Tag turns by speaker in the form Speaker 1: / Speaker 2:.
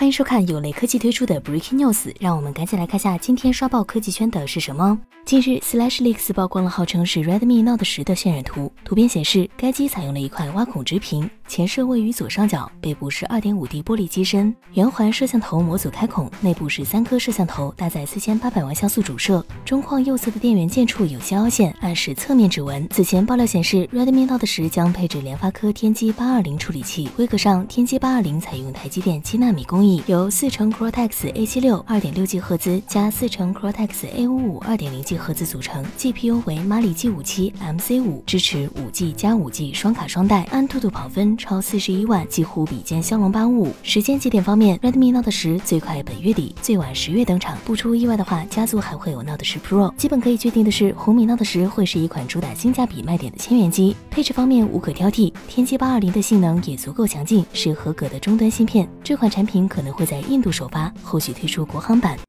Speaker 1: 欢迎收看有雷科技推出的 Breaking News，让我们赶紧来看下今天刷爆科技圈的是什么。近日，SlashLeaks 曝光了号称是 Redmi Note 10的渲染图，图片显示该机采用了一块挖孔直屏，前摄位于左上角，背部是 2.5D 玻璃机身，圆环摄像头模组开孔，内部是三颗摄像头，搭载4800万像素主摄，中框右侧的电源键处有些凹陷，暗示侧面指纹。此前爆料显示，Redmi Note 10将配置联发科天玑820处理器，规格上天玑820采用台积电七纳米工艺。由四乘 Cortex A76 二点六 G 赫兹加四乘 Cortex A55 二点零 G 赫兹组成，GPU 为马里 G57 MC5，支持五 G 加五 G 双卡双待，安兔兔跑分超四十一万，几乎比肩骁龙八五五。时间节点方面，Redmi Note 十最快本月底，最晚十月登场。不出意外的话，家族还会有 Note 十 Pro。基本可以确定的是，红米 Note 十会是一款主打性价比卖点的千元机，配置方面无可挑剔，天玑八二零的性能也足够强劲，是合格的终端芯片。这款产品可。可能会在印度首发，后续推出国行版。